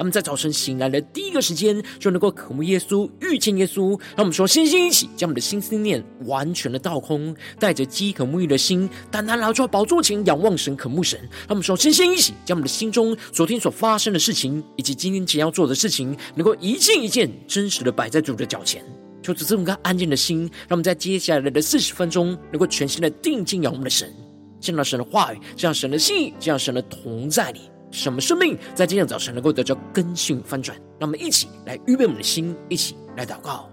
他们在早晨醒来的第一个时间，就能够渴慕耶稣、遇见耶稣。让我们说，星星一起将我们的心思念完全的倒空，带着饥渴沐浴的心，单单来到宝座前仰望神、渴慕神。让我们说，星星一起将我们的心中昨天所发生的事情，以及今天即将要做的事情，能够一件一件真实的摆在主的脚前。求主赐我们安静的心，让我们在接下来的四十分钟，能够全心的定睛仰望我们的神，见到神的话语，见到神的心意，见到神的同在里。什么生命在今天早晨能够得到更新翻转？让我们一起来预备我们的心，一起来祷告。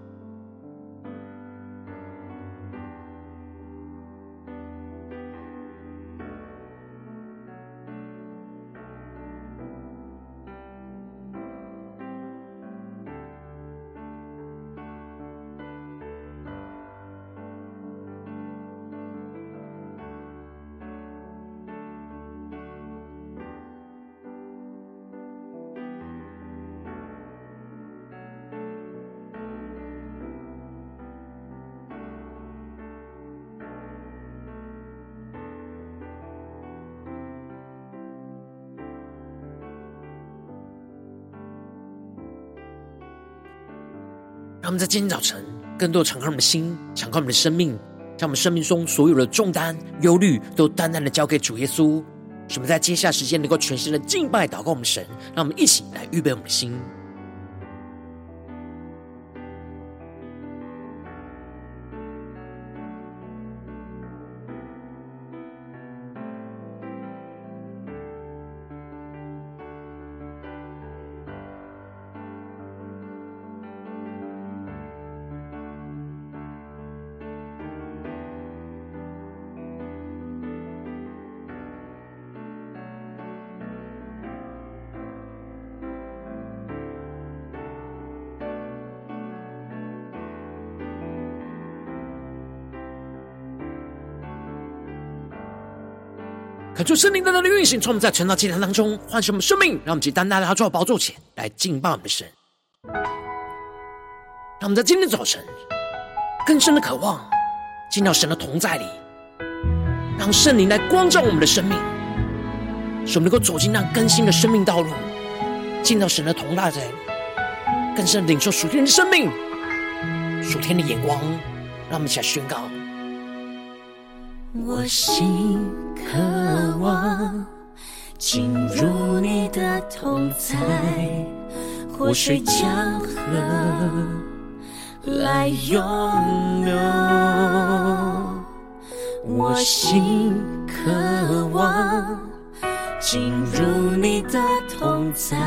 让我们在今天早晨，更多敞开我们的心，敞开我们的生命，将我们生命中所有的重担、忧虑，都淡淡的交给主耶稣。使我们在接下时间能够全心的敬拜、祷告我们神。让我们一起来预备我们的心。求圣灵在那里运行，从我们在晨祷祭坛当中唤醒我们生命，让我们去单单来到宝座前来敬拜我们的神。让我们在今天早晨更深的渴望进到神的同在里，让圣灵来光照我们的生命，使我们能够走进那更新的生命道路，进到神的同在里，更深领受属天的生命、属天的眼光。让我们一起来宣告。我心渴望进入你的同在，活水江河来涌流。我心渴望进入你的同在，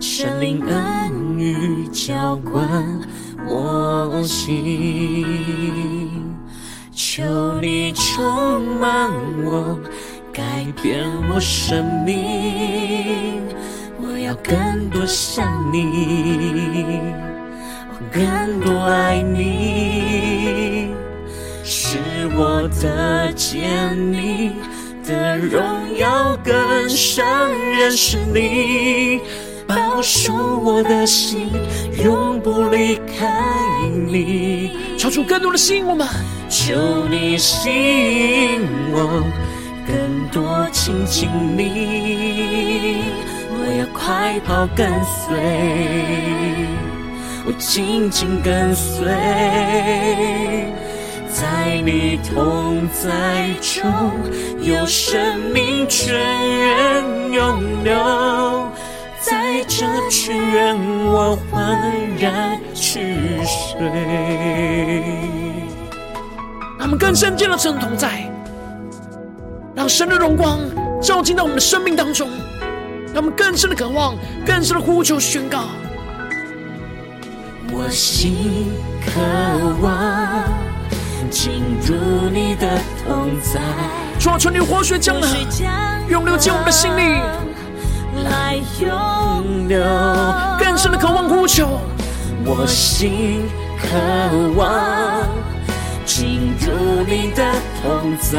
神灵恩雨浇灌我心。求你充满我，改变我生命。我要更多像你，我更多爱你，使我的见你的荣耀更深认识你，保守我的心，永不离开你。超出更多的吸引我们。求你吸引我，更多亲近你。我要快跑跟随，我紧紧跟随，在你同在中有生命泉源涌流，在这泉源我欢然去睡。他们更深见到神同在，让神的荣光照进到我们的生命当中，让我们更深的渴望，更深的呼求宣告。我心渴望进入你的同在，主啊，求你活水江河涌流进我们的心里，爱永留，更深的渴望呼求。我心渴望。进入你的同在，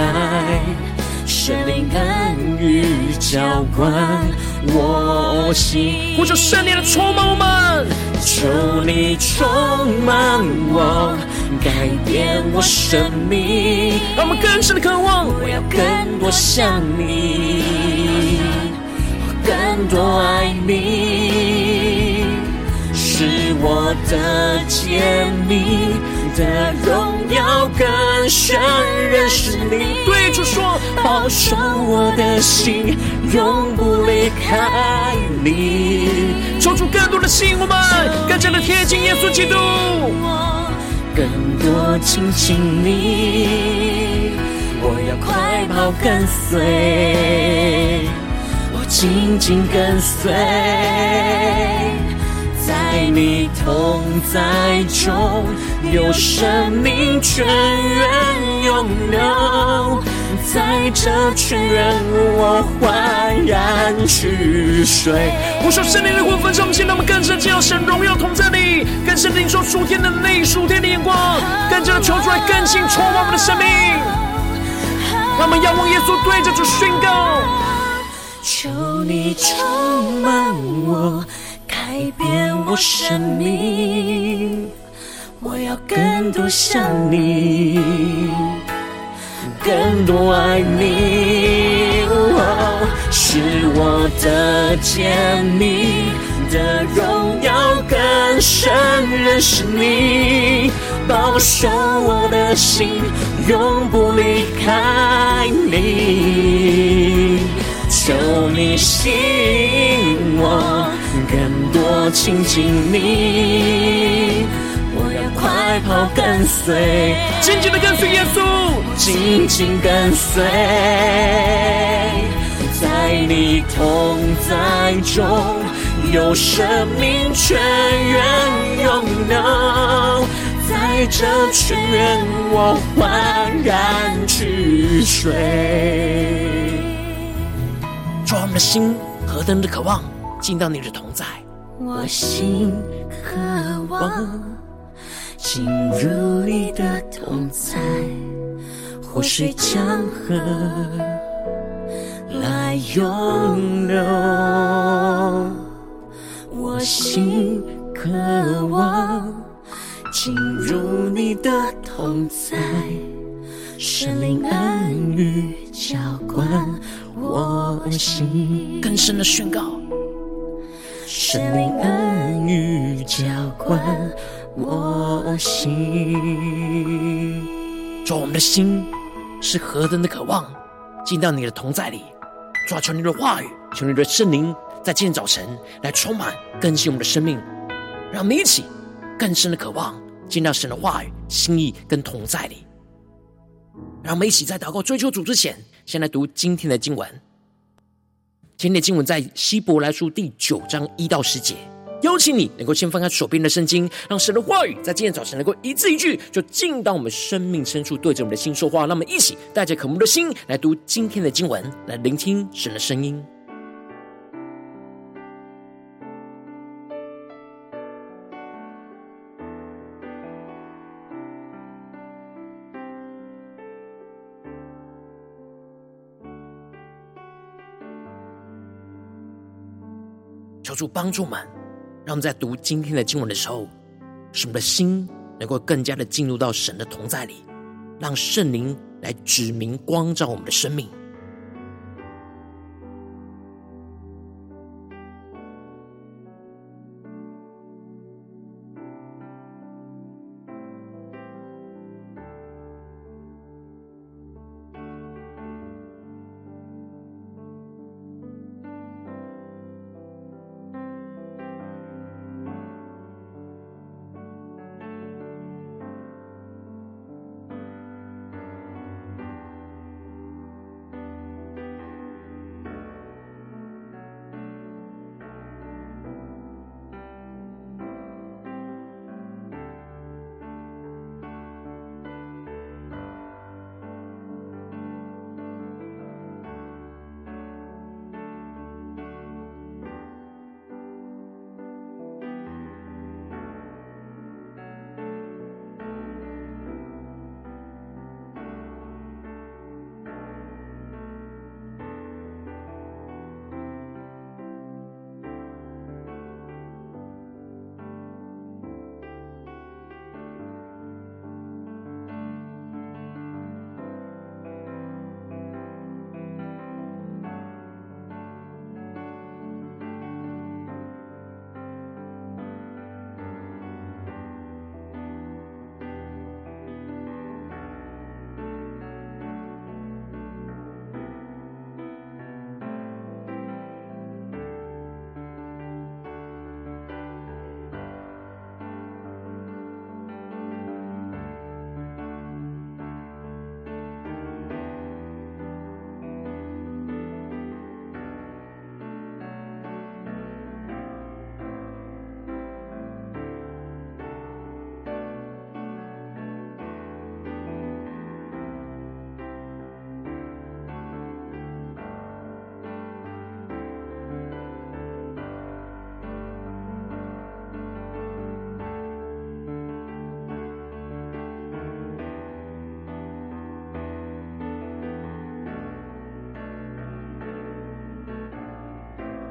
圣灵甘于浇灌我心。呼求圣灵的充满我们，求你充满我，改变我生命。让我们更深的渴望，我要更多像你，更多爱你，是我的甜蜜。的荣耀更深认识你，对主说，保守我的心，永不离开你。抽出更多的心，我们更加的贴近耶稣基督，更多亲近你。我要快跑跟随，紧紧跟随。在你同在中，有生命泉源涌流，在这泉源我欢然去睡。我说圣灵的火焚烧我们心，让我们更深进入神荣耀同在里，更深领受属天的内、属天的眼光，更加的求出来更新充满我们的生命。让我们仰望耶稣，对着主宣告：求你充满我。改变我生命，我要更多像你，更多爱你，是我的甜蜜的荣耀更深认识你，保守我的心，永不离开你，求你吸引我。更多亲近你，我要快跑跟随，紧紧的跟随耶稣，紧紧跟随，在你同在中，有生命泉源涌流，在这泉源我欢然去水。主，我们的心何等的渴望。进到你的同在，我心渴望进入你的同在，活水江河来涌流。我心渴望进入你的同在，圣灵恩雨浇灌我心，更深的宣告。圣灵恩雨浇灌我心，主，我们的心是何等的渴望进到你的同在里，抓求你的话语，求你的圣灵在今天早晨来充满更新我们的生命，让我们一起更深的渴望进到神的话语、心意跟同在里。让我们一起在祷告追求主之前，先来读今天的经文。今天的经文在希伯来书第九章一到十节，邀请你能够先翻开手边的圣经，让神的话语在今天早晨能够一字一句就进到我们生命深处，对着我们的心说话。让我们一起带着渴慕的心来读今天的经文，来聆听神的声音。主帮助们，让我们在读今天的经文的时候，使我们的心能够更加的进入到神的同在里，让圣灵来指明光照我们的生命。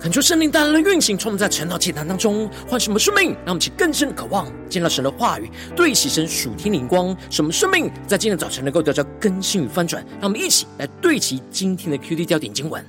恳求圣灵带来的运行，充满在晨祷祭坛当中，唤什么生命，让我们起更深的渴望见到神的话语，对齐神属天灵光，什么生命在今天早晨能够得到更新与翻转。让我们一起来对齐今天的 QD 焦点经文，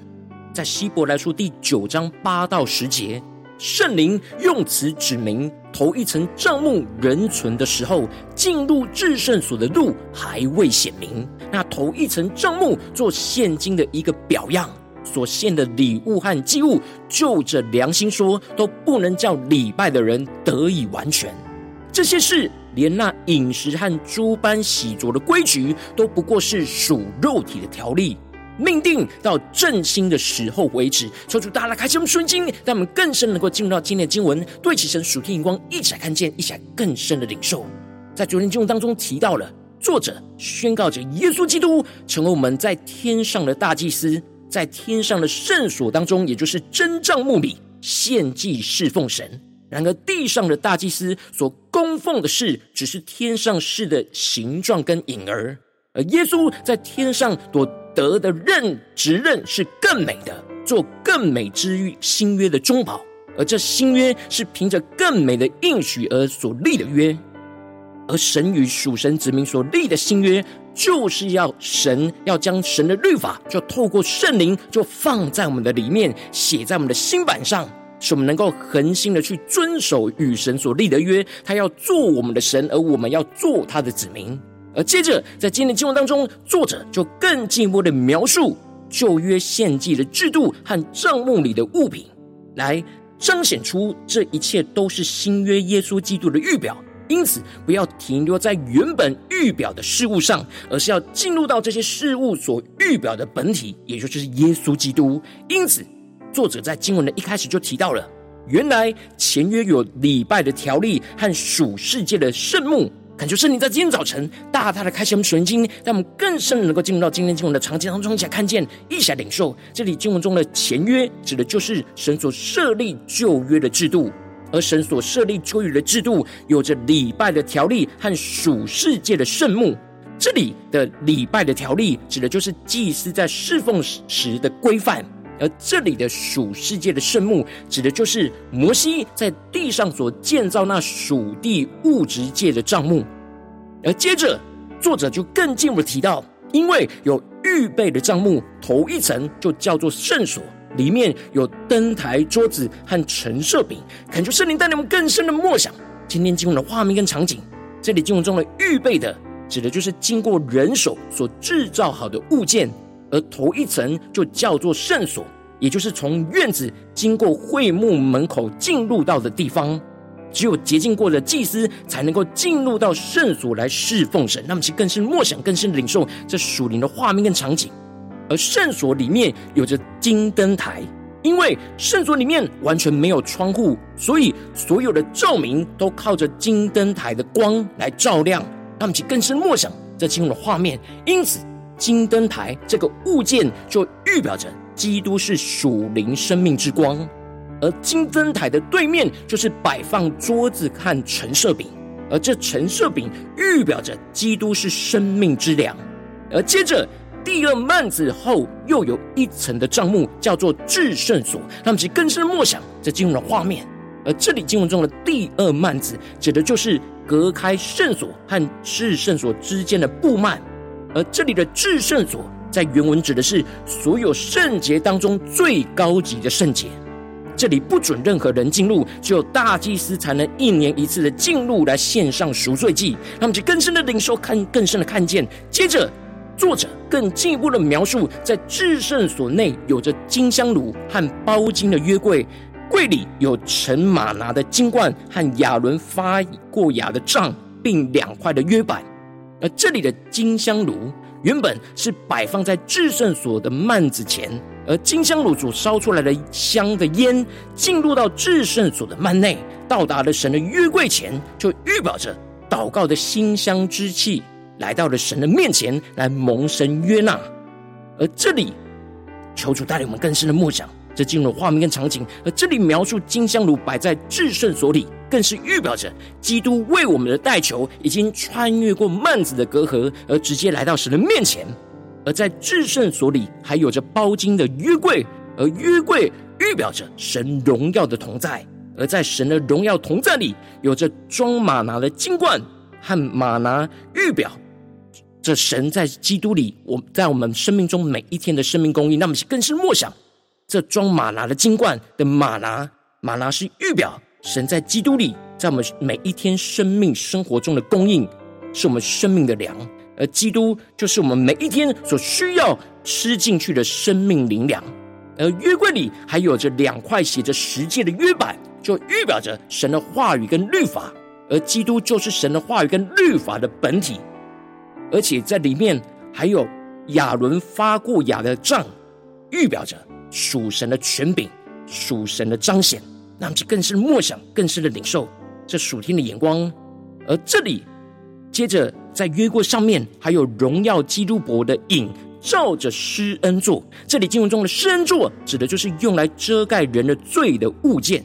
在希伯来书第九章八到十节，圣灵用此指明，头一层帐幕仍存的时候，进入至圣所的路还未显明。那头一层帐幕做现今的一个表样。所献的礼物和祭物，就着良心说，都不能叫礼拜的人得以完全。这些事，连那饮食和诸般洗濯的规矩，都不过是属肉体的条例，命定到振兴的时候为止。求主大家开启我们圣经，让我们更深能够进入到今天的经文，对齐神属天眼光，一起来看见，一起来更深的领受。在昨天经文当中提到了，作者宣告着耶稣基督成为我们在天上的大祭司。在天上的圣所当中，也就是真帐幕里献祭侍奉神。然而地上的大祭司所供奉的事，只是天上事的形状跟影儿。而耶稣在天上所得的任职任是更美的，做更美之约新约的中保。而这新约是凭着更美的应许而所立的约。而神与属神子民所立的新约，就是要神要将神的律法，就透过圣灵，就放在我们的里面，写在我们的心版上，使我们能够恒心的去遵守与神所立的约。他要做我们的神，而我们要做他的子民。而接着在今天的经文当中，作者就更进一步的描述旧约献祭的制度和帐幕里的物品，来彰显出这一切都是新约耶稣基督的预表。因此，不要停留在原本预表的事物上，而是要进入到这些事物所预表的本体，也就是耶稣基督。因此，作者在经文的一开始就提到了，原来前约有礼拜的条例和属世界的圣幕。恳求圣灵在今天早晨大大的开启我们属灵经，让我们更深的能够进入到今天经文的场景当中，一起来看见，一起来领受。这里经文中的前约，指的就是神所设立旧约的制度。而神所设立旧约的制度，有着礼拜的条例和属世界的圣幕。这里的礼拜的条例，指的就是祭司在侍奉时的规范；而这里的属世界的圣幕，指的就是摩西在地上所建造那属地物质界的帐幕。而接着，作者就更进一步提到，因为有预备的帐幕，头一层就叫做圣所。里面有灯台、桌子和陈设饼，恳求圣灵带领我们更深的默想今天经文的画面跟场景。这里经文中的预备的，指的就是经过人手所制造好的物件，而头一层就叫做圣所，也就是从院子经过会幕门口进入到的地方。只有洁净过的祭司才能够进入到圣所来侍奉神。那么，其更深默想、更深领受这属灵的画面跟场景。而圣所里面有着金灯台，因为圣所里面完全没有窗户，所以所有的照明都靠着金灯台的光来照亮。让我们去更深默想这经文的画面。因此，金灯台这个物件就预表着基督是属灵生命之光，而金灯台的对面就是摆放桌子和陈设饼，而这陈设饼预表着基督是生命之粮。而接着。第二幔子后又有一层的帐幕，叫做至圣所。让我们去更深的默想这经文的画面。而这里经文中的第二幔子，指的就是隔开圣所和至圣所之间的布幔。而这里的至圣所，在原文指的是所有圣洁当中最高级的圣洁。这里不准任何人进入，只有大祭司才能一年一次的进入来献上赎罪祭。让我们去更深的领受，看更深的看见。接着。作者更进一步的描述，在至圣所内有着金香炉和包金的约柜，柜里有盛吗哪的金罐和亚伦发过芽的杖，并两块的约板。而这里的金香炉原本是摆放在至圣所的幔子前，而金香炉所烧出来的香的烟进入到至圣所的幔内，到达了神的约柜前，就预表着祷告的馨香之气。来到了神的面前，来蒙神约纳。而这里，求主带领我们更深的梦想，这进入了画面跟场景。而这里描述金香炉摆在至圣所里，更是预表着基督为我们的代求，已经穿越过幔子的隔阂，而直接来到神的面前。而在至圣所里，还有着包金的约柜，而约柜预表着神荣耀的同在。而在神的荣耀同在里，有着装吗哪的金冠和吗哪预表这神在基督里，我在我们生命中每一天的生命供应。那么更是默想，这装马拿的金罐的马拿，马拿是预表神在基督里，在我们每一天生命生活中的供应，是我们生命的粮。而基督就是我们每一天所需要吃进去的生命灵粮。而约柜里还有着两块写着十诫的约版。就预表着神的话语跟律法，而基督就是神的话语跟律法的本体，而且在里面还有亚伦发过芽的杖，预表着属神的权柄、属神的彰显，那么就更是默想、更是的领受这属天的眼光。而这里接着在约柜上面还有荣耀基督伯的影，照着施恩座。这里经文中的施恩座，指的就是用来遮盖人的罪的物件。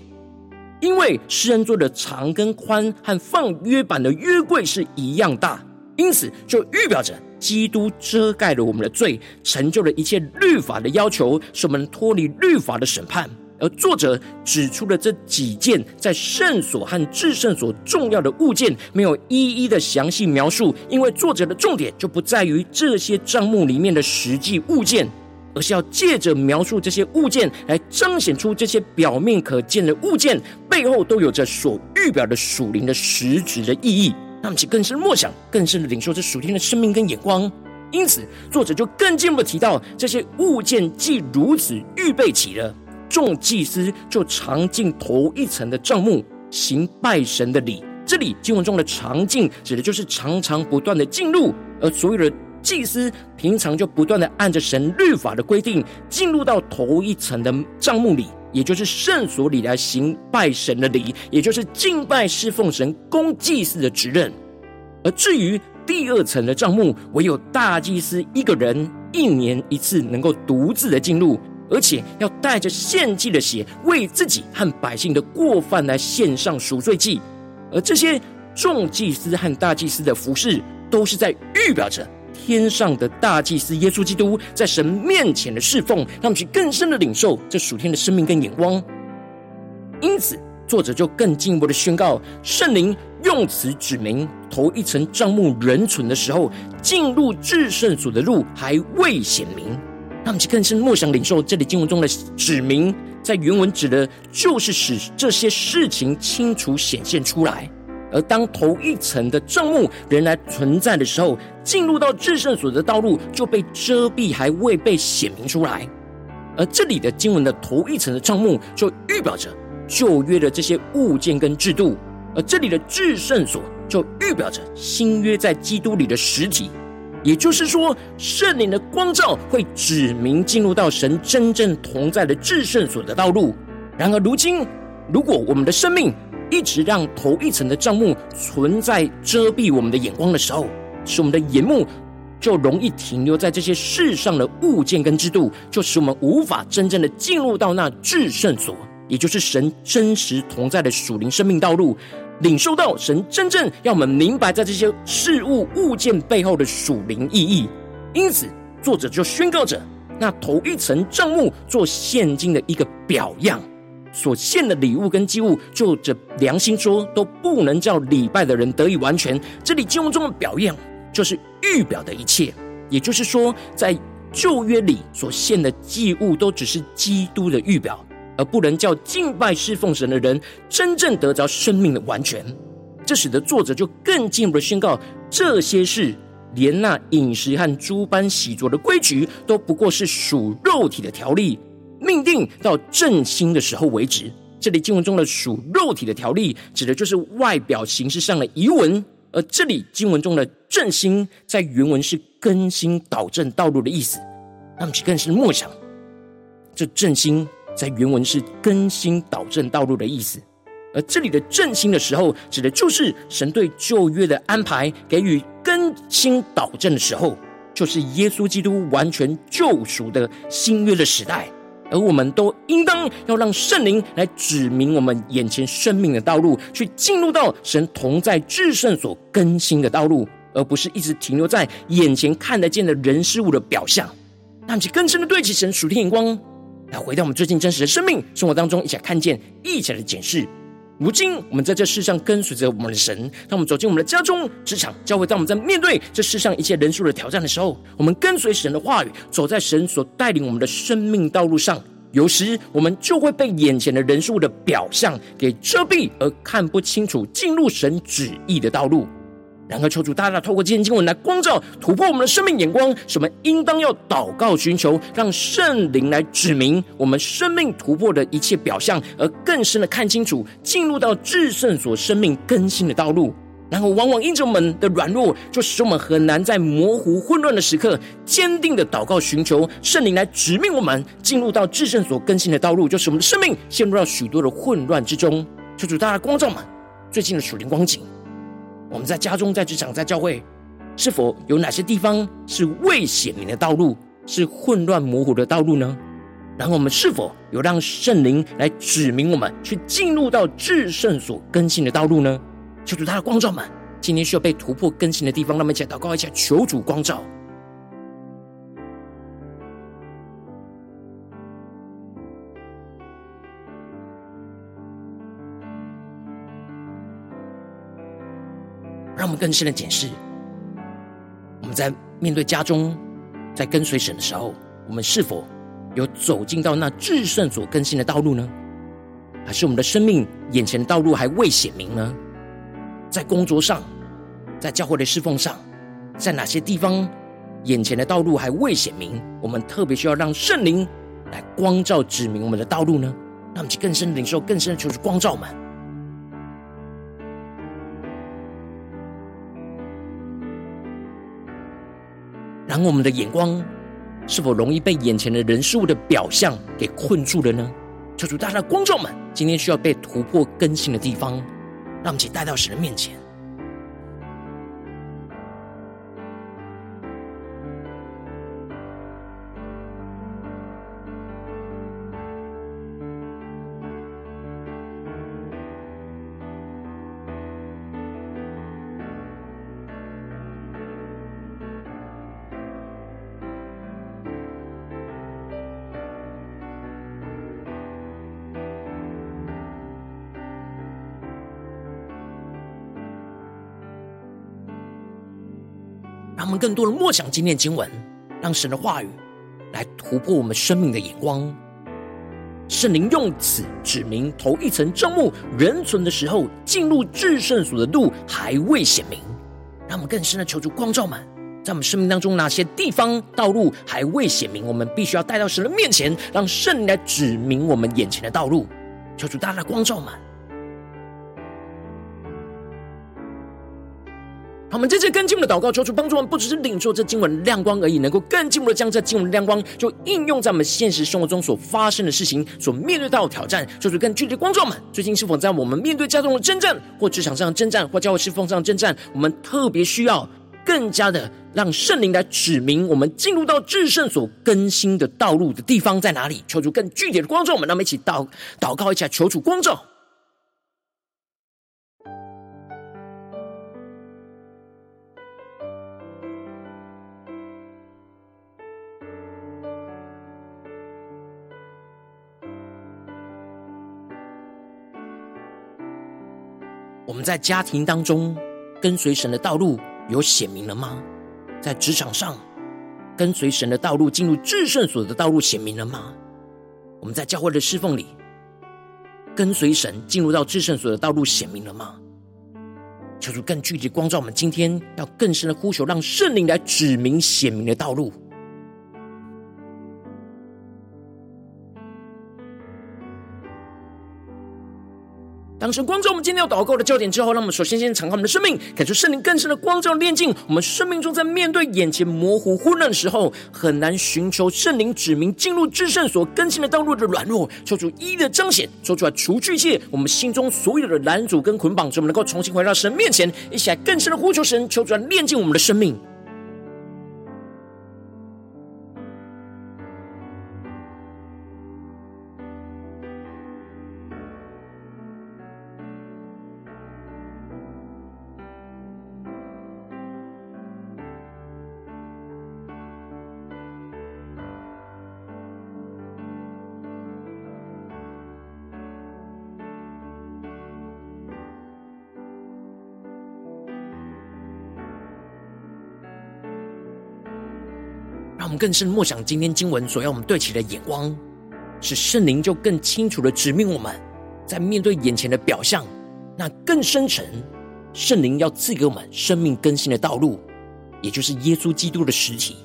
因为施恩座的长跟宽和放约版的约柜是一样大，因此就预表着基督遮盖了我们的罪，成就了一切律法的要求，使我们脱离律法的审判。而作者指出了这几件在圣所和至圣所重要的物件，没有一一的详细描述，因为作者的重点就不在于这些账目里面的实际物件。而是要借着描述这些物件，来彰显出这些表面可见的物件背后都有着所预表的属灵的实质的意义。那么，其更深默想，更深的领受这属天的生命跟眼光。因此，作者就更进一步提到，这些物件既如此预备起了，众祭司就常进头一层的帐幕，行拜神的礼。这里经文中的常进，指的就是常常不断的进入，而所有的。祭司平常就不断的按着神律法的规定，进入到头一层的帐幕里，也就是圣所里来行拜神的礼，也就是敬拜侍奉神、供祭祀的职任。而至于第二层的帐幕，唯有大祭司一个人一年一次能够独自的进入，而且要带着献祭的血，为自己和百姓的过犯来献上赎罪祭。而这些众祭司和大祭司的服饰，都是在预表着。天上的大祭司耶稣基督在神面前的侍奉，让我们去更深的领受这属天的生命跟眼光。因此，作者就更进一步的宣告：圣灵用词指明，头一层帐幕仍存的时候，进入至圣所的路还未显明。让我们去更深默想领受这里经文中的指明，在原文指的就是使这些事情清楚显现出来。而当头一层的帐幕仍然存在的时候，进入到至圣所的道路就被遮蔽，还未被显明出来。而这里的经文的头一层的帐幕，就预表着旧约的这些物件跟制度；而这里的至圣所，就预表着新约在基督里的实体。也就是说，圣灵的光照会指明进入到神真正同在的至圣所的道路。然而，如今如果我们的生命，一直让头一层的帐幕存在遮蔽我们的眼光的时候，使我们的眼目就容易停留在这些世上的物件跟制度，就使我们无法真正的进入到那至圣所，也就是神真实同在的属灵生命道路，领受到神真正要我们明白在这些事物物件背后的属灵意义。因此，作者就宣告着，那头一层帐幕做现今的一个表样。所献的礼物跟祭物，就着良心说，都不能叫礼拜的人得以完全。这里经文中的表样，就是预表的一切。也就是说，在旧约里所献的祭物，都只是基督的预表，而不能叫敬拜侍奉神的人真正得着生命的完全。这使得作者就更进一步的宣告，这些事，连那饮食和诸般洗濯的规矩，都不过是属肉体的条例。命定到振兴的时候为止。这里经文中的属肉体的条例，指的就是外表形式上的仪文；而这里经文中的振兴，在原文是更新导正道路的意思。那么，更是默想，这振兴在原文是更新导正道路的意思。而这里的振兴的时候，指的就是神对旧约的安排给予更新导正的时候，就是耶稣基督完全救赎的新约的时代。而我们都应当要让圣灵来指明我们眼前生命的道路，去进入到神同在至圣所更新的道路，而不是一直停留在眼前看得见的人事物的表象。让其更深的对齐神属天眼光，来回到我们最近真实的生命生活当中，一起来看见，一起来检视。如今我们在这世上跟随着我们的神，当我们走进我们的家中、职场、教会，当我们在面对这世上一切人数的挑战的时候，我们跟随神的话语，走在神所带领我们的生命道路上。有时我们就会被眼前的人数的表象给遮蔽，而看不清楚进入神旨意的道路。然而，求主大大透过今天经文来光照、突破我们的生命眼光，使我们应当要祷告寻求，让圣灵来指明我们生命突破的一切表象，而更深的看清楚进入到至圣所生命更新的道路。然后，往往因着我们的软弱，就使我们很难在模糊混乱的时刻，坚定的祷告寻求圣灵来指明我们进入到至圣所更新的道路，就使我们的生命陷入到许多的混乱之中。求主大大光照们最近的属灵光景。我们在家中、在职场、在教会，是否有哪些地方是未显明的道路，是混乱模糊的道路呢？然后我们是否有让圣灵来指明我们去进入到至圣所更新的道路呢？求主他的光照们，今天需要被突破更新的地方，让我们一起来祷告一下，求主光照。更深的检视，我们在面对家中，在跟随神的时候，我们是否有走进到那至圣所更新的道路呢？还是我们的生命眼前的道路还未显明呢？在工作上，在教会的侍奉上，在哪些地方眼前的道路还未显明？我们特别需要让圣灵来光照指明我们的道路呢？让我们去更深的领受，更深的求主光照们。然后我们的眼光是否容易被眼前的人事物的表象给困住了呢？求主大家的观众们，今天需要被突破更新的地方，让我们一起带到神的面前。让我们更多的默想今天的经文，让神的话语来突破我们生命的眼光。圣灵用此指明头一层帐幕人存的时候，进入至圣所的路还未显明。让我们更深的求主光照们，在我们生命当中哪些地方道路还未显明，我们必须要带到神的面前，让圣灵来指明我们眼前的道路。求主大大光照们。我们这次更进一步的祷告，求主帮助我们，不只是领受这经文的亮光而已，能够更进一步的将这经文的亮光，就应用在我们现实生活中所发生的事情，所面对到的挑战。求主更具体的光照们，最近是否在我们面对家中的征战，或职场上的征战，或教会侍奉上的征战，我们特别需要更加的让圣灵来指明我们进入到至圣所更新的道路的地方在哪里？求主更具体的光照我们，让我们一起祷祷告一下，求主光照。我们在家庭当中跟随神的道路有显明了吗？在职场上跟随神的道路进入至圣所的道路显明了吗？我们在教会的侍奉里跟随神进入到至圣所的道路显明了吗？求主更具体光照我们，今天要更深的呼求，让圣灵来指明显明的道路。当神光照我们今天要祷告的焦点之后，让我们首先先敞开我们的生命，感受圣灵更深的光照炼净。我们生命中在面对眼前模糊混乱的时候，很难寻求圣灵指明进入至圣所更新的道路的软弱，求主一一的彰显，求出来除去一切我们心中所有的拦阻跟捆绑，使我们能够重新回到神面前，一起来更深的呼求神，求主来炼净我们的生命。更深默想今天经文所要我们对齐的眼光，使圣灵就更清楚的指明我们，在面对眼前的表象，那更深沉，圣灵要赐给我们生命更新的道路，也就是耶稣基督的实体，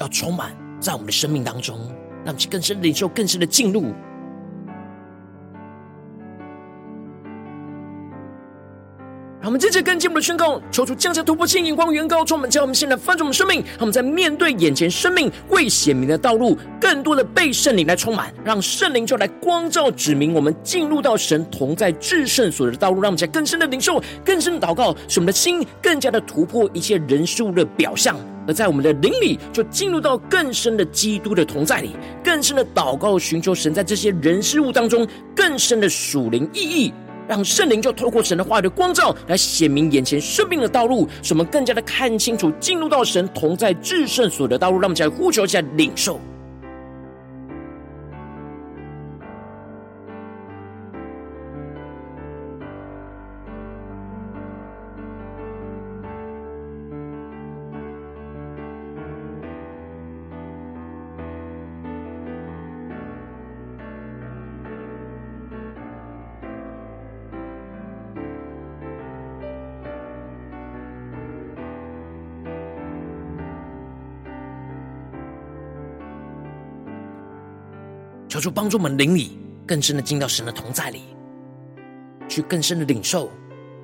要充满在我们的生命当中，让我们更深领受，更深的进入。我们接着跟进我们的宣告，求主降下突破性眼光，远高充满，叫我们现在翻转我们生命。让我们在面对眼前生命未显明的道路，更多的被圣灵来充满，让圣灵就来光照指明我们进入到神同在至圣所的道路。让我们在更深的领受、更深的祷告，使我们的心更加的突破一切人事物的表象，而在我们的灵里就进入到更深的基督的同在里，更深的祷告，寻求神在这些人事物当中更深的属灵意义。让圣灵就透过神的话语的光照，来显明眼前生命的道路，使我们更加的看清楚，进入到神同在至圣所的道路。让我们起来呼求一下领受。求主帮助我们灵里更深的进到神的同在里，去更深的领受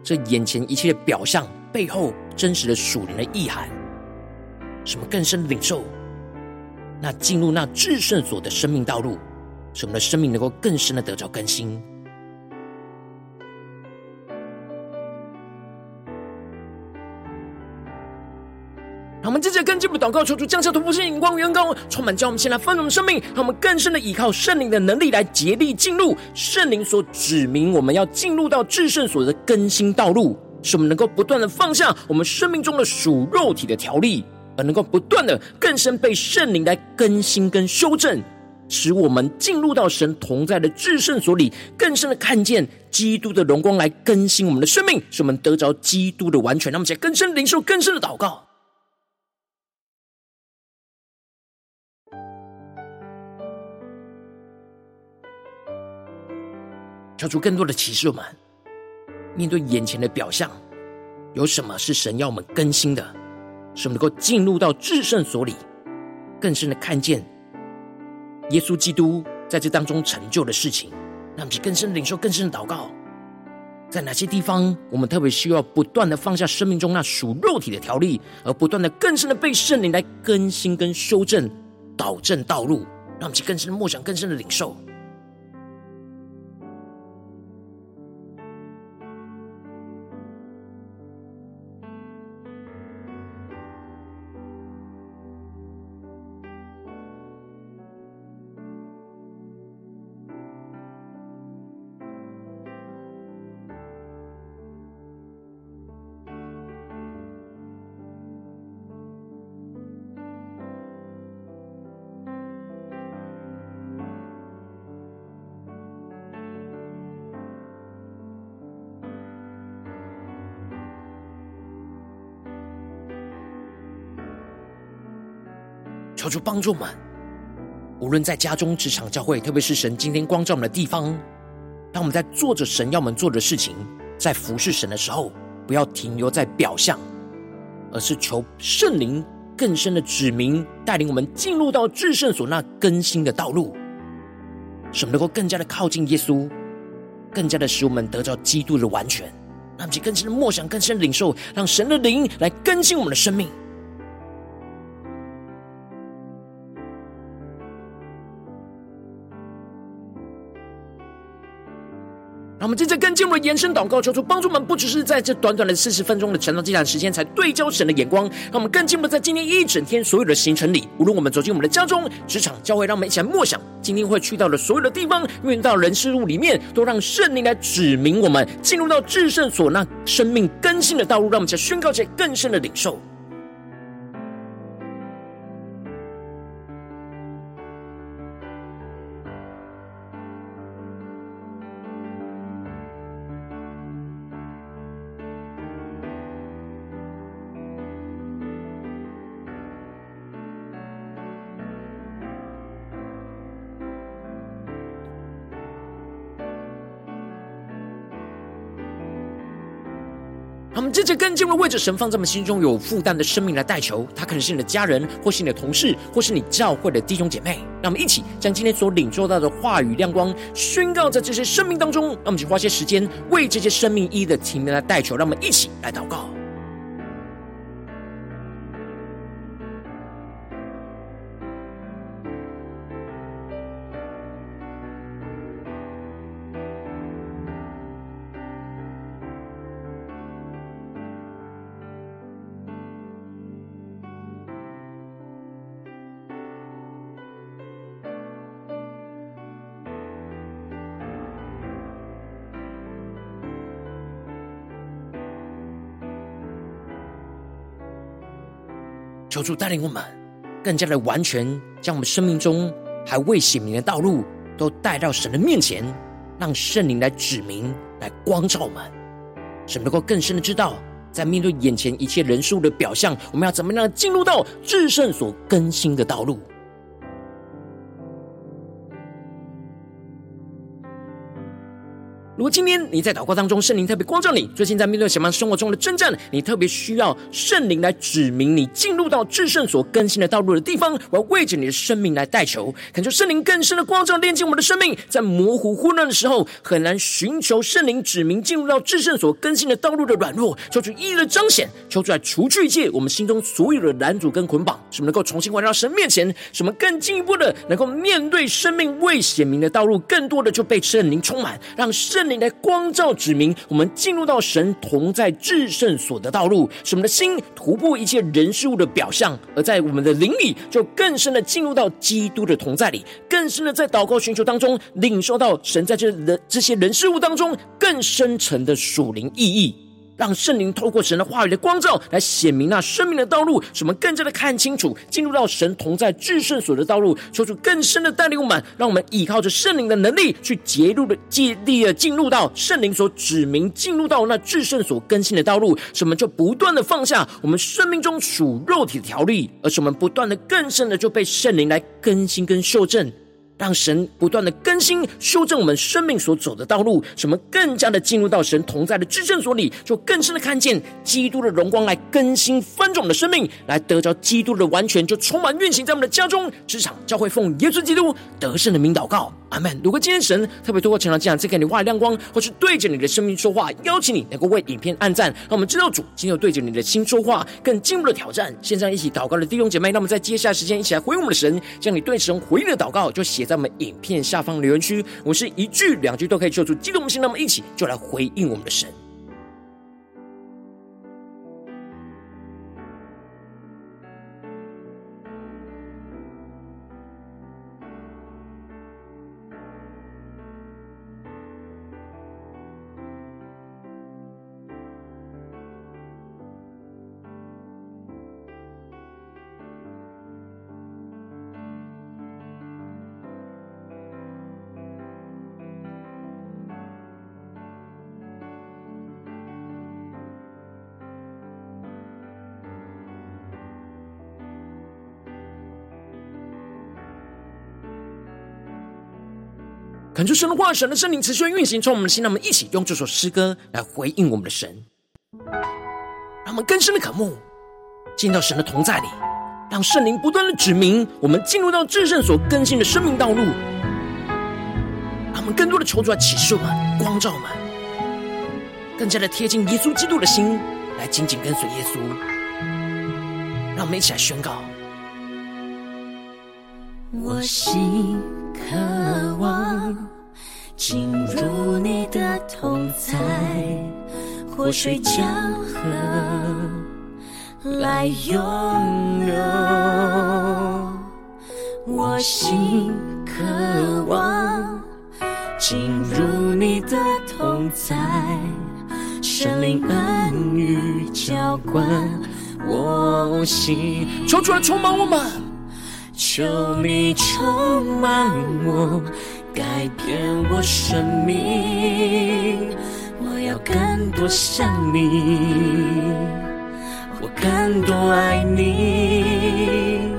这眼前一切表象背后真实的属灵的意涵，什么更深的领受？那进入那至圣所的生命道路，使我们的生命能够更深的得着更新。着跟进我们祷告，求主降下突破性眼光，远高充满，叫我们先来丰盛生命，让我们更深的依靠圣灵的能力来竭力进入圣灵所指明我们要进入到至圣所的更新道路，使我们能够不断的放下我们生命中的属肉体的条例，而能够不断的更深被圣灵来更新跟修正，使我们进入到神同在的至圣所里，更深的看见基督的荣光来更新我们的生命，使我们得着基督的完全。让我们在更深灵受更深的祷告。跳出更多的启示，我们面对眼前的表象，有什么是神要我们更新的？使我们能够进入到至圣所里，更深的看见耶稣基督在这当中成就的事情，让我们去更深的领受、更深的祷告。在哪些地方，我们特别需要不断的放下生命中那属肉体的条例，而不断的更深的被圣灵来更新跟修正、导正道路，让我们去更深的默想、更深的领受。求主帮助我们，无论在家中、职场、教会，特别是神今天光照我们的地方，当我们在做着神要我们做的事情，在服侍神的时候，不要停留在表象，而是求圣灵更深的指明，带领我们进入到至圣所那更新的道路，使我们能够更加的靠近耶稣，更加的使我们得到基督的完全，让其更深的默想、更深的领受，让神的灵来更新我们的生命。让我们接着跟进我们的延伸祷告，求主帮助我们，不只是在这短短的四十分钟的晨祷祭坛时间，才对焦神的眼光。让我们更进一步在今天一整天所有的行程里，无论我们走进我们的家中、职场、教会，让我们一起来默想今天会去到的所有的地方，遇到人事物里面，都让圣灵来指明我们进入到至圣所那生命更新的道路，让我们再宣告一些更深的领受。这更进一步为着神放在我们心中有负担的生命来代求，他可能是你的家人，或是你的同事，或是你教会的弟兄姐妹。让我们一起将今天所领受到的话语亮光宣告在这些生命当中。让我们去花些时间为这些生命一一的停留来代求。让我们一起来祷告。求主带领我们，更加的完全将我们生命中还未显明的道路，都带到神的面前，让圣灵来指明、来光照我们，使能够更深的知道，在面对眼前一切人数的表象，我们要怎么样进入到至圣所更新的道路。如果今天你在祷告当中，圣灵特别光照你，最近在面对什么生活中的征战，你特别需要圣灵来指明你进入到至圣所更新的道路的地方，我要为着你的生命来代求，恳求圣灵更深的光照，炼净我们的生命，在模糊混乱的时候，很难寻求圣灵指明进入到至圣所更新的道路的软弱，求主一一的彰显，求主来除去一切我们心中所有的拦阻跟捆绑，使我们能够重新回到神面前，使我们更进一步的能够面对生命未显明的道路，更多的就被圣灵充满，让圣。灵来光照指明，我们进入到神同在至圣所的道路，使我们的心突破一切人事物的表象，而在我们的灵里，就更深的进入到基督的同在里，更深的在祷告寻求当中，领受到神在这人这些人事物当中更深层的属灵意义。让圣灵透过神的话语的光照，来显明那生命的道路，使我们更加的看清楚，进入到神同在至圣所的道路，求出更深的带领我们，让我们依靠着圣灵的能力，去节入的、竭力的进入到圣灵所指明进入到那至圣所更新的道路，使我们就不断的放下我们生命中属肉体的条例，而是我们不断的更深的就被圣灵来更新跟修正。让神不断的更新、修正我们生命所走的道路，使我们更加的进入到神同在的至圣所里，就更深的看见基督的荣光来更新翻转我们的生命，来得着基督的完全，就充满运行在我们的家中、职场、教会，奉耶稣基督得胜的名祷告，阿门。如果今天神特别透过成长这样，再给你画亮光，或是对着你的生命说话，邀请你能够为影片按赞，让我们知道主今天有对着你的心说话，更进一步的挑战。现在一起祷告的弟兄姐妹，那么在接下来时间一起来回应我们的神，将你对神回应的祷告就写。在我们影片下方留言区，我是一句两句都可以说出激动的心，那么一起就来回应我们的神。恳求神的话，神的圣灵持续运行，从我们的心，让我们一起用这首诗歌来回应我们的神，让我们更深的渴慕，进到神的同在里，让圣灵不断的指明我们进入到至圣所更新的生命道路，让我们更多的求主来启示我们、光照我们，更加的贴近耶稣基督的心，来紧紧跟随耶稣。让我们一起来宣告：我心。渴望进入你的同在，活水江河来涌流。我心渴望进入你的同在，圣灵恩雨浇灌我心。求主来充满我们。求你充满我，改变我生命。我要更多像你，我更多爱你，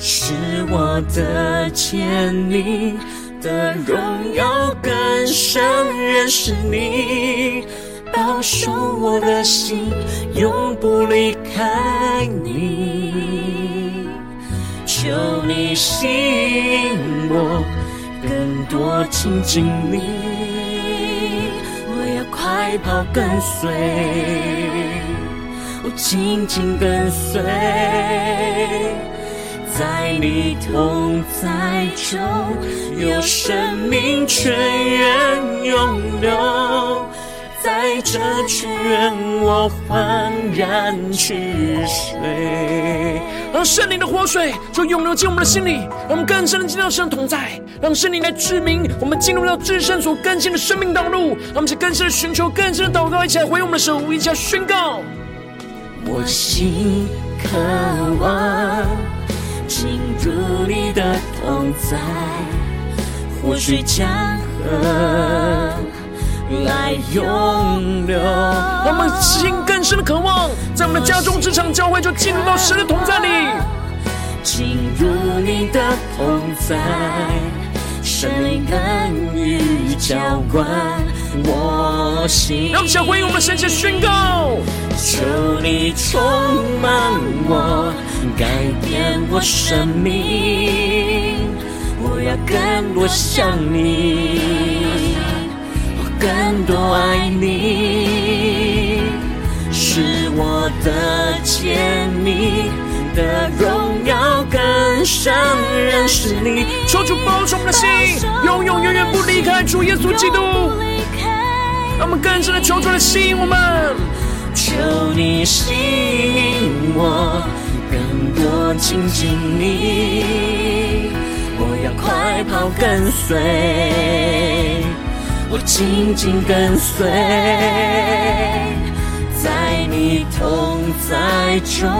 使我的见你的荣耀更深认识你。保守我的心，永不离开你。求你吸引我，更多亲近你。我要快跑跟随，我紧紧跟随，在你同在中，有生命泉源涌流。在这泉源，我焕然去水。让圣灵的活水就涌流进我们的心里，让我们更深的进入到神的同在。让圣灵来指明我们进入到至圣所更新的生命道路。让我们去更深的寻求，更深的祷告，一起来回应我们的神，一起来宣告。我心渴望进入你的同在，活水江河。来拥有，让我们心更深的渴望，在我们的家中、职场、教会，就进入到神的同在里，进入你的同在，神灵甘于浇灌我心。让我们想回应我们神前宣告，求你充满我，改变我生命，我要更多像你。更多爱你，是我的甜蜜的荣耀更深认识你。求主保守我们的心，永永远远不离开主耶稣基督。让我们更深的求主来吸引我们，求你吸引我，更多亲近你，我要快跑跟随。我紧紧跟随，在你同在中，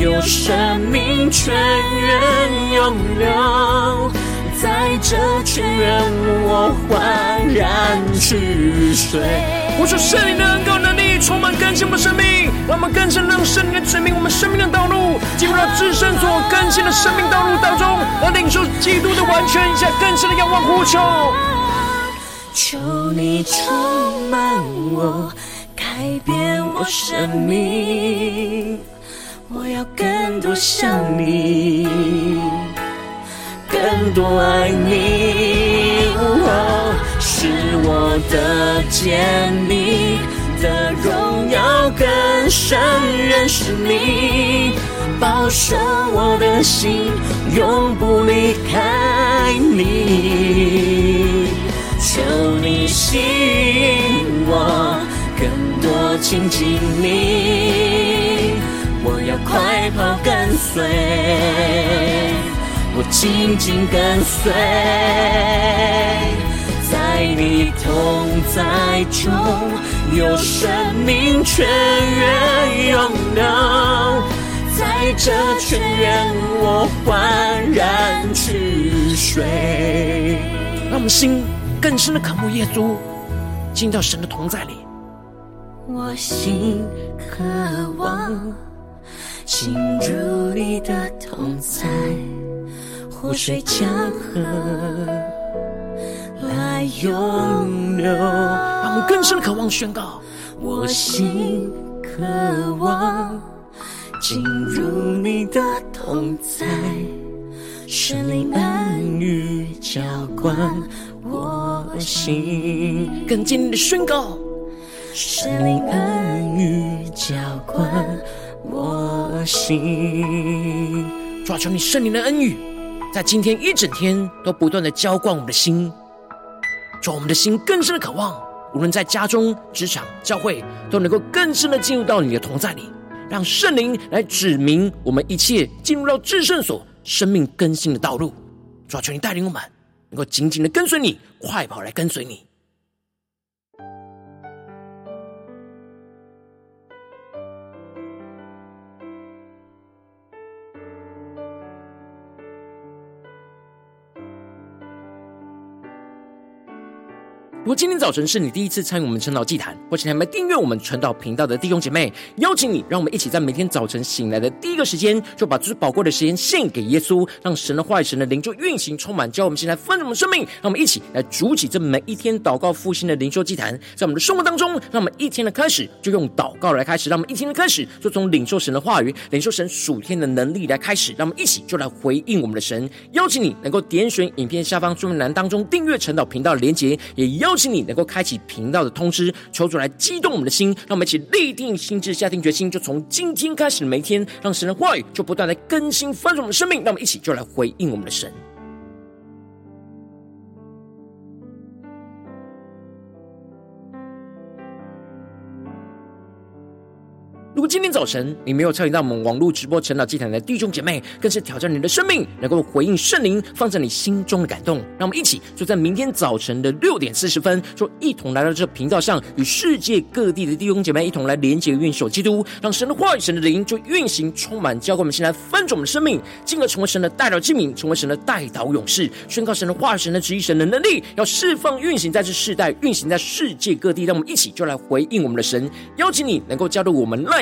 有生命泉源涌流，在这泉源我焕然去水。我说圣灵的恩膏能力充满更新我们生命，让我们更深让圣灵来指明我们生命的道路，进入到至圣所更新的生命道路当中，而领受基督的完全，一下更深的仰望呼求。求你充满我，改变我生命，我要更多像你，更多爱你，哦，使我的见你的荣耀更深认识你，保守我的心，永不离开你。求你吸引我，更多亲近你，我要快跑跟随，我紧紧跟随，在你同在中，有生命泉源涌流，在这泉源我焕然去水。让我们心。更深的渴慕耶稣，进到神的同在里。我心渴望进入你的同在，湖水江河来涌流。让我们更深的渴望宣告：我心渴望进入你的同在，圣灵恩雨浇灌。我心更坚定的宣告，圣灵恩雨浇灌我心。抓住你圣灵的恩雨，在今天一整天都不断的浇灌我们的心，让我们的心更深的渴望，无论在家中、职场、教会，都能够更深的进入到你的同在里，让圣灵来指明我们一切进入到至圣所生命更新的道路。抓住你带领我们。能够紧紧的跟随你，快跑来跟随你。如果今天早晨是你第一次参与我们晨祷祭坛，或是还没订阅我们晨祷频道的弟兄姐妹，邀请你，让我们一起在每天早晨醒来的第一个时间，就把最宝贵的时间献给耶稣，让神的话语、神的灵就运行充满，教我们现在丰盛的生命。让我们一起来筑起这每一天祷告复兴的灵修祭坛，在我们的生活当中，让我们一天的开始就用祷告来开始，让我们一天的开始就从领受神的话语、领受神属天的能力来开始，让我们一起就来回应我们的神。邀请你能够点选影片下方说明栏当中订阅晨祷频道的连结，也邀。邀请你能够开启频道的通知，求主来激动我们的心，让我们一起立定心智，下定决心，就从今天开始每天，让神的话语就不断的更新翻转我们的生命，让我们一起就来回应我们的神。如果今天早晨你没有参与到我们网络直播晨祷祭坛的弟兄姐妹，更是挑战你的生命，能够回应圣灵放在你心中的感动。让我们一起就在明天早晨的六点四十分，就一同来到这频道上，与世界各地的弟兄姐妹一同来连接、运手基督，让神的话语、神的灵就运行、充满，教灌我们，先来翻转我们的生命，进而成为神的代表器皿，成为神的代祷勇士，宣告神的话语、神的旨意、神的能力，要释放、运行在这世代，运行在世界各地。让我们一起就来回应我们的神，邀请你能够加入我们赖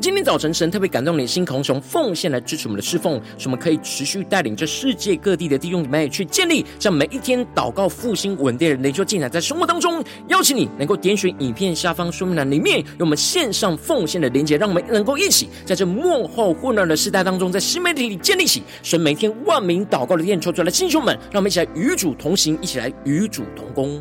今天早晨神特别感动你的心，渴望奉献来支持我们的侍奉，使我们可以持续带领这世界各地的弟兄姊妹去建立，这每一天祷告复兴稳定的灵修进展，在生活当中，邀请你能够点选影片下方说明栏里面有我们线上奉献的连结，让我们能够一起在这末后混乱的时代当中，在新媒体里建立起神每天万名祷告的殿，求主的弟兄们，让我们一起来与主同行，一起来与主同工。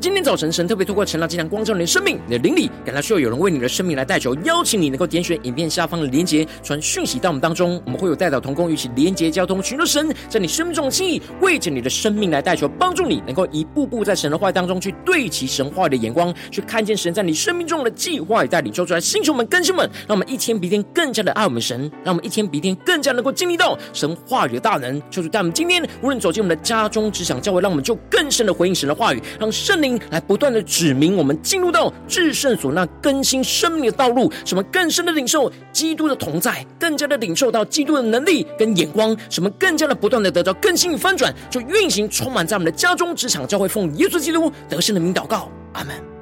今天早晨，神特别透过晨祷祭坛光照你的生命，你的灵里感到需要有人为你的生命来代求，邀请你能够点选影片下方的连结，传讯息到我们当中。我们会有代祷同工，与其连结交通，寻求神在你生命中的心意，为着你的生命来代求，帮助你能够一步步在神的话语当中去对齐神话语的眼光，去看见神在你生命中的计划与带领。说出来，星球们、更新们，让我们一天比一天更加的爱我们神，让我们一天比一天更加能够经历到神话语的大能。求主带我们今天无论走进我们的家中、职场、教会，让我们就更深的回应神的话语，让圣灵来不断的指明我们进入到至圣所那更新生命的道路，什么更深的领受基督的同在，更加的领受到基督的能力跟眼光，什么更加的不断的得到更新与翻转，就运行充满在我们的家中、职场、教会，奉耶稣基督得胜的名祷告，阿门。